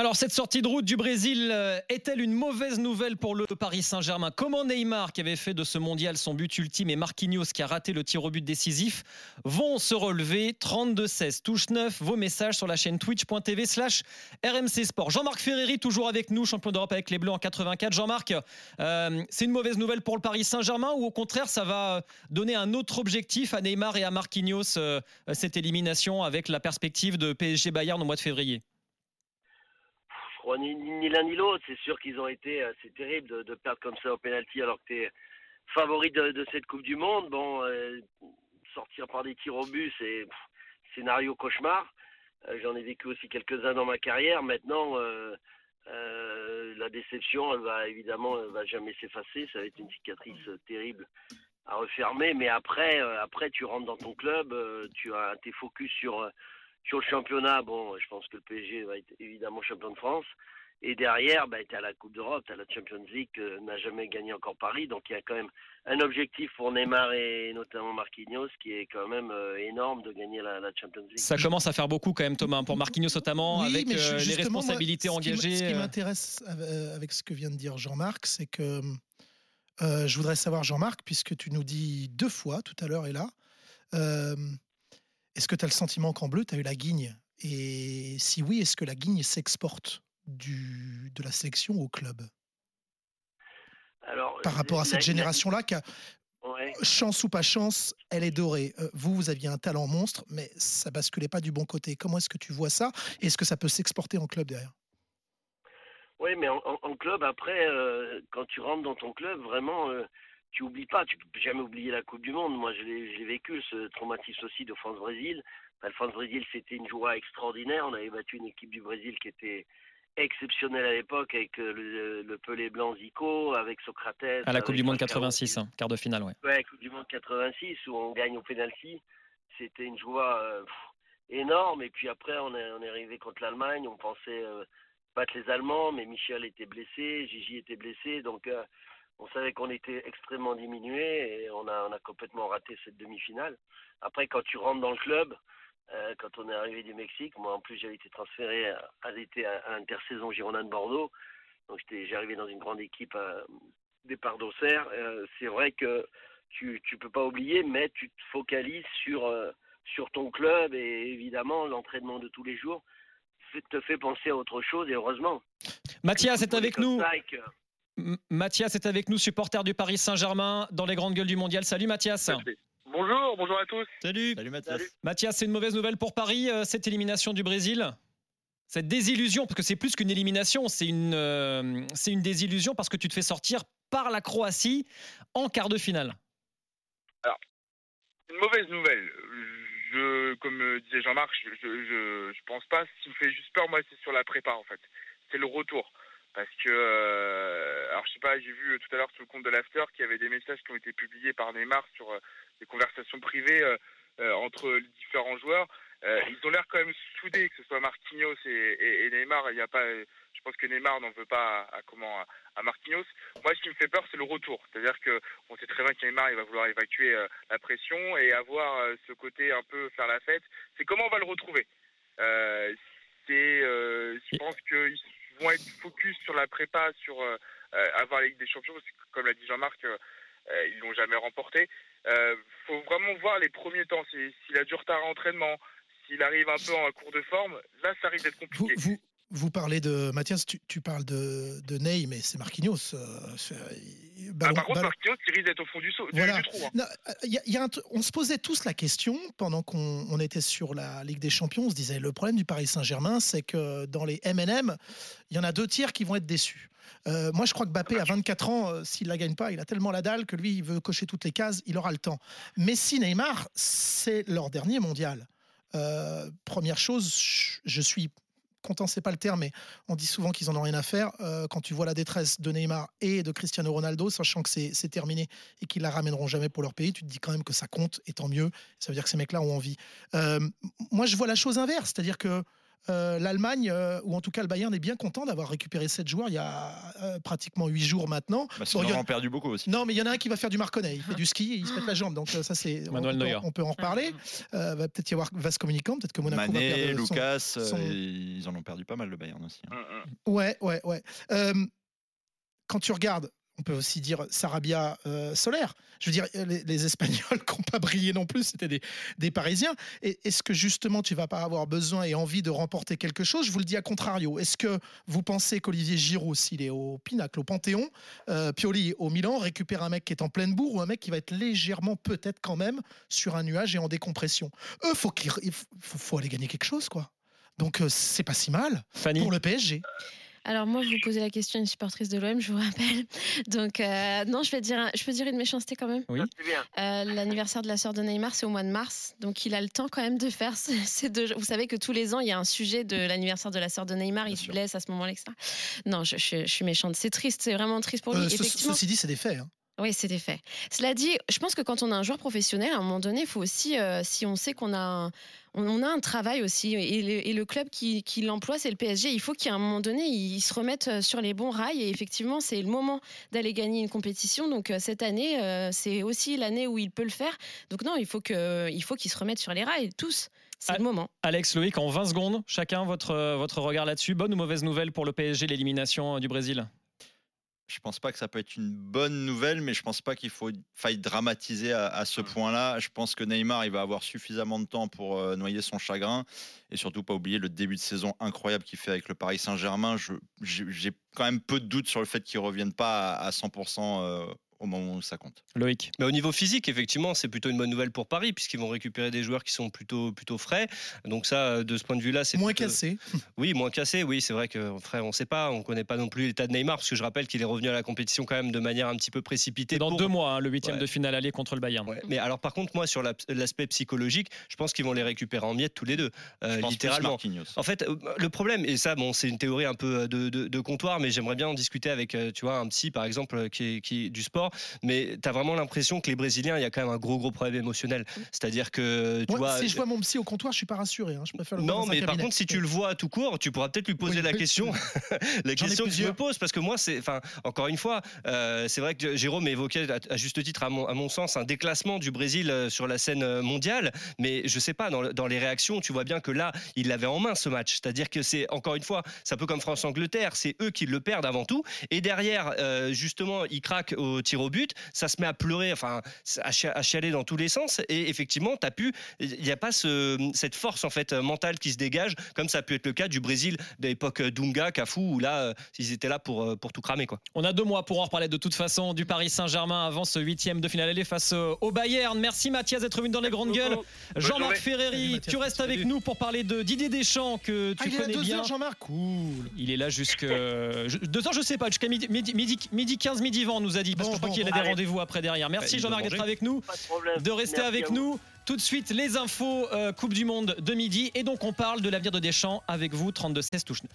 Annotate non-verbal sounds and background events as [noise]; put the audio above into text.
Alors cette sortie de route du Brésil euh, est-elle une mauvaise nouvelle pour le Paris Saint-Germain? Comment Neymar, qui avait fait de ce mondial son but ultime, et Marquinhos, qui a raté le tir au but décisif, vont se relever? 32-16, touche 9, vos messages sur la chaîne twitch.tv slash RMC Sport. Jean-Marc Ferreri, toujours avec nous, champion d'Europe avec les Bleus en 84. Jean-Marc, euh, c'est une mauvaise nouvelle pour le Paris Saint-Germain ou au contraire ça va donner un autre objectif à Neymar et à Marquinhos, euh, cette élimination avec la perspective de PSG Bayern au mois de février? Ni, l'un ni l'autre. C'est sûr qu'ils ont été. Euh, c'est terrible de, perdre comme ça au penalty alors que tu es favori de, cette Coupe du Monde. Bon, euh, sortir par des tirs au but, c'est scénario cauchemar. Euh, j'en ai vécu aussi quelques-uns dans ma carrière. Maintenant, la déception, elle va évidemment, elle va jamais s'effacer. Ça va être une cicatrice terrible à refermer. Mais après, après, tu rentres dans ton club, tu as tes focus sur sur le championnat, bon, je pense que le PSG va être évidemment champion de France. Et derrière, bah, tu as la Coupe d'Europe, tu as la Champions League, n'a jamais gagné encore Paris. Donc il y a quand même un objectif pour Neymar et notamment Marquinhos qui est quand même euh, énorme de gagner la, Champions League. Ça commence à faire beaucoup quand même, Thomas, pour Marquinhos notamment, avec euh, les responsabilités engagées. ce qui euh. m'intéresse avec ce que vient de dire Jean-Marc, c'est que je voudrais savoir, Jean-Marc, puisque tu nous dis deux fois tout à l'heure et là, est-ce que tu as le sentiment qu'en bleu, tu as eu la guigne? Et si oui, est-ce que la guigne s'exporte du, de la sélection au club? Alors, Par rapport à cette génération-là, qui a, chance ou pas chance, elle est dorée. Euh, vous, vous aviez un talent monstre, mais ça basculait pas du bon côté. Comment est-ce que tu vois ça? Est-ce que ça peut s'exporter en club derrière? Oui, mais en, club, après, euh, quand tu rentres dans ton club, vraiment, euh, tu oublies pas, tu peux jamais oublier la Coupe du Monde. Moi, je l'ai vécu, ce traumatisme aussi de France-Brésil. Enfin, France-Brésil, c'était une joie extraordinaire. On avait battu une équipe du Brésil qui était exceptionnelle à l'époque avec euh, le, le, Pelé blanc Zico, avec Socrates. À la Coupe du Monde 86, hein, quart de finale, ouais. Ouais, Coupe du Monde 86 où on gagne au penalty. C'était une joie euh, énorme. Et puis après, on est, on est arrivé contre l'Allemagne. On pensait euh, battre les Allemands, mais Michel était blessé, Gigi était blessé, donc on savait qu'on était extrêmement diminué et on a, on a complètement raté cette demi-finale. Après, quand tu rentres dans le club, euh, quand on est arrivé du Mexique, moi en plus j'avais été transféré à, l'été à, l'intersaison Girondin de Bordeaux, donc j'ai arrivé dans une grande équipe à départ d'Auxerre. Euh, c'est vrai que tu ne peux pas oublier, mais tu te focalises sur, euh, sur ton club et évidemment l'entraînement de tous les jours te fait penser à autre chose et heureusement. Mathias est avec nous. Mathias est avec nous, supporter du Paris Saint-Germain dans les grandes gueules du mondial. Salut Mathias. Bonjour, bonjour à tous. Salut. Salut Mathias. Mathias, c'est une mauvaise nouvelle pour Paris, euh, cette élimination du Brésil? Cette désillusion, parce que c'est plus qu'une élimination, c'est une, euh, c'est une désillusion parce que tu te fais sortir par la Croatie en quart de finale. Alors, une mauvaise nouvelle. Je, comme disait Jean-Marc, je, je, je, pense pas. Ce qui me fait juste peur, moi, c'est sur la prépa, en fait. C'est le retour. Parce que, euh, alors je sais pas, j'ai vu tout à l'heure sur le compte de l'After qu'il y avait des messages qui ont été publiés par Neymar sur euh, des conversations privées euh, entre les différents joueurs. ils ont l'air quand même soudés, que ce soit Marquinhos et, Neymar. Il n'y a pas, je pense que Neymar n'en veut pas à, comment à, Marquinhos. Moi, ce qui me fait peur, c'est le retour. C'est-à-dire que on sait très bien que Neymar, il va vouloir évacuer la pression et avoir ce côté un peu faire la fête. C'est comment on va le retrouver? c'est, je pense que vont être focus sur la prépa, sur euh, euh, avoir la Ligue des Champions, comme l'a dit Jean-Marc, euh, ils l'ont jamais remporté. Il faut vraiment voir les premiers temps. S'il a du retard à entraînement, s'il arrive un peu en cours de forme, là, ça risque d'être compliqué. Vous parlez de Mathias, tu, parles de, de, Ney, mais c'est Marquinhos. Euh, ah, par contre, Marquinhos, il risque d'être au fond du, saut, voilà. trou. Hein. y a, on se posait tous la question pendant qu'on était sur la Ligue des Champions. On se disait le problème du Paris Saint-Germain, c'est que dans les MM, il y en a deux tiers qui vont être déçus. Euh, moi, je crois que Bappé, à 24 ans, euh, s'il la gagne pas, il a tellement la dalle que lui, il veut cocher toutes les cases, il aura le temps. Messi, Neymar, c'est leur dernier mondial. première chose, je suis content, c'est pas le terme, mais on dit souvent qu'ils en ont rien à faire. Euh, quand tu vois la détresse de Neymar et de Cristiano Ronaldo, sachant que c'est terminé et qu'ils la ramèneront jamais pour leur pays, tu te dis quand même que ça compte et tant mieux. Ça veut dire que ces mecs-là ont envie. Euh, moi, je vois la chose inverse, c'est-à-dire que euh, l'Allemagne, euh, ou en tout cas le Bayern, est bien content d'avoir récupéré 7 joueurs il y a euh, pratiquement 8 jours maintenant. Parce Bon, y en a- ont perdu beaucoup aussi. Non, mais il y en a un qui va faire du Marconnet. Il fait du ski, il se pète la jambe. Donc ça, c'est. On, Manuel on on peut en reparler. Euh, va peut-être y avoir vaste communicant. Peut-être que Monaco va Mané, perdre son- Lucas, son- ils en ont perdu pas mal le Bayern aussi. hein. Hum, hum. Ouais, ouais, ouais. Euh, quand tu regardes, on peut aussi dire Sarabia euh, Solaire. Je veux dire, les, les Espagnols [laughs] qui n'ont pas brillé non plus, c'était des, des Parisiens. Est-ce que justement, tu vas pas avoir besoin et envie de remporter quelque chose? Je vous le dis à contrario. Est-ce que vous pensez qu'Olivier Giroud, s'il est au pinacle, au Panthéon, euh, Pioli au Milan, récupère un mec qui est en pleine bourre ou un mec qui va être légèrement, peut-être quand même, sur un nuage et en décompression? Eux, faut il faut, faut aller gagner quelque chose, quoi. Donc, euh, c'est pas si mal Fanny, pour le PSG. Alors moi, vous posez la question à une supportrice de l'OM, je vous rappelle. [laughs] Donc euh, non, je vais dire, un- je peux dire une méchanceté quand même. Oui. Bien. Euh, L'anniversaire de la sœur de Neymar, c'est au mois de mars, donc il a le temps quand même de faire ce- [laughs] ces deux. Vous savez que tous les ans, il y a un sujet de l'anniversaire de la sœur de Neymar, Bien il se blesse à ce moment-là, etc. Non, je, je- je suis méchante. C'est triste, c'est vraiment triste pour lui. Euh, ce- Effectivement. ceci dit, c'est des faits. hein. Oui, c'est des faits. Cela dit, je pense que quand on a un joueur professionnel, à un moment donné, il faut aussi, euh, si on sait qu'on a, un, on, a un travail aussi, et le, et le club qui, qui l'emploie, c'est le PSG. Il faut qu'à un moment donné, ils se remettent euh, sur les bons rails. Et effectivement, c'est le moment d'aller gagner une compétition. Donc euh, cette année, euh, c'est aussi l'année où il peut le faire. Donc non, il faut que, il faut qu'ils se remettent sur les rails tous. C'est Ah. le moment. Alex, Loïc, en 20 secondes, chacun votre, votre regard là-dessus. Bonne ou mauvaise nouvelle pour le PSG, l'élimination du Brésil? Je pense pas que ça peut être une bonne nouvelle, mais je pense pas qu'il faut faille dramatiser à, à ce point-là. Je pense que Neymar, il va avoir suffisamment de temps pour euh, noyer son chagrin et surtout pas oublier le début de saison incroyable qu'il fait avec le Paris Saint-Germain. J'ai j'ai quand même peu de doutes sur le fait qu'il revienne pas à, à 100% euh, au moment où ça compte. Loïc Mais au niveau physique, effectivement, c'est plutôt une bonne nouvelle pour Paris, puisqu'ils vont récupérer des joueurs qui sont plutôt, plutôt frais. Donc ça, de ce point de vue-là, c'est Moins plutôt- cassé. [laughs] Oui, moins cassé. Oui, c'est vrai que frère, on ne sait pas, on connaît pas non plus l'état de Neymar, parce que je rappelle qu'il est revenu à la compétition quand même de manière un petit peu précipitée. Dans pour- deux mois, hein, le huitième Ouais. de finale aller contre le Bayern. Ouais, Mais alors, par contre, moi, sur la- l'aspect psychologique, je pense qu'ils vont les récupérer en miettes tous les deux, euh, littéralement. En fait, euh, le problème, et ça, bon, c'est une théorie un peu de, de- de comptoir, mais j'aimerais bien en discuter avec, euh, tu vois, un psy, par exemple, euh, qui est, qui est du sport. Mais tu as vraiment l'impression que les Brésiliens, il y a quand même un gros, gros problème émotionnel. C'est-à-dire que, tu vois. si je vois mon psy au comptoir, je suis pas rassuré. hein. Je préfère le voir Non, mais par cabinet. contre, si tu le vois tout court, tu pourras peut-être lui poser Oui, la oui, question, [laughs] [laughs] la question que je me pose, parce que moi, c'est, enfin, encore une fois, euh, c'est vrai que Jérôme évoquait à, à juste titre, à mon, à mon sens, un déclassement du Brésil euh, sur la scène euh, mondiale, mais je sais pas, dans, le- dans les réactions, tu vois bien que là, il l'avait en main ce match, c'est-à-dire que c'est encore une fois, c'est un peu comme France-Angleterre, c'est eux qui le perdent avant tout, et derrière, euh, justement, ils craquent au tir au but, ça se met à pleurer, enfin, à, chia- à chialer dans tous les sens, et effectivement, t'as pu, il n'y a pas ce- cette force en fait mentale qui se dégage, comme ça a pu être le cas du Brésil de l'époque Dunga, Cafu, où là, euh, ils étaient là pour, euh, pour tout cramer, quoi. On a deux mois pour en reparler de toute façon du Paris Saint-Germain avant ce huitième de finale aller face euh, au Bayern. Merci Mathias d'être venu dans les grandes gueules. Jean-Marc. Ferreri, Salut, Mathias. tu restes avec Salut. nous pour parler de Didier Deschamps que Ah, tu il est à connais 2 bien. heures, Jean-Marc Cool. Il est là jusque je- deux heures, je sais pas, jusqu'à midi, midi, midi, midi 15, midi 20, on nous a dit, parce Bon, que je crois qu'il a des rendez-vous après derrière. Merci doit Jean-Marc d'être avec nous, Pas de problème. de rester Merci avec nous. Tout de suite, les infos euh, Coupe du Monde de midi. Et donc, on parle de l'avenir de Deschamps avec vous, 32-16 touche 9.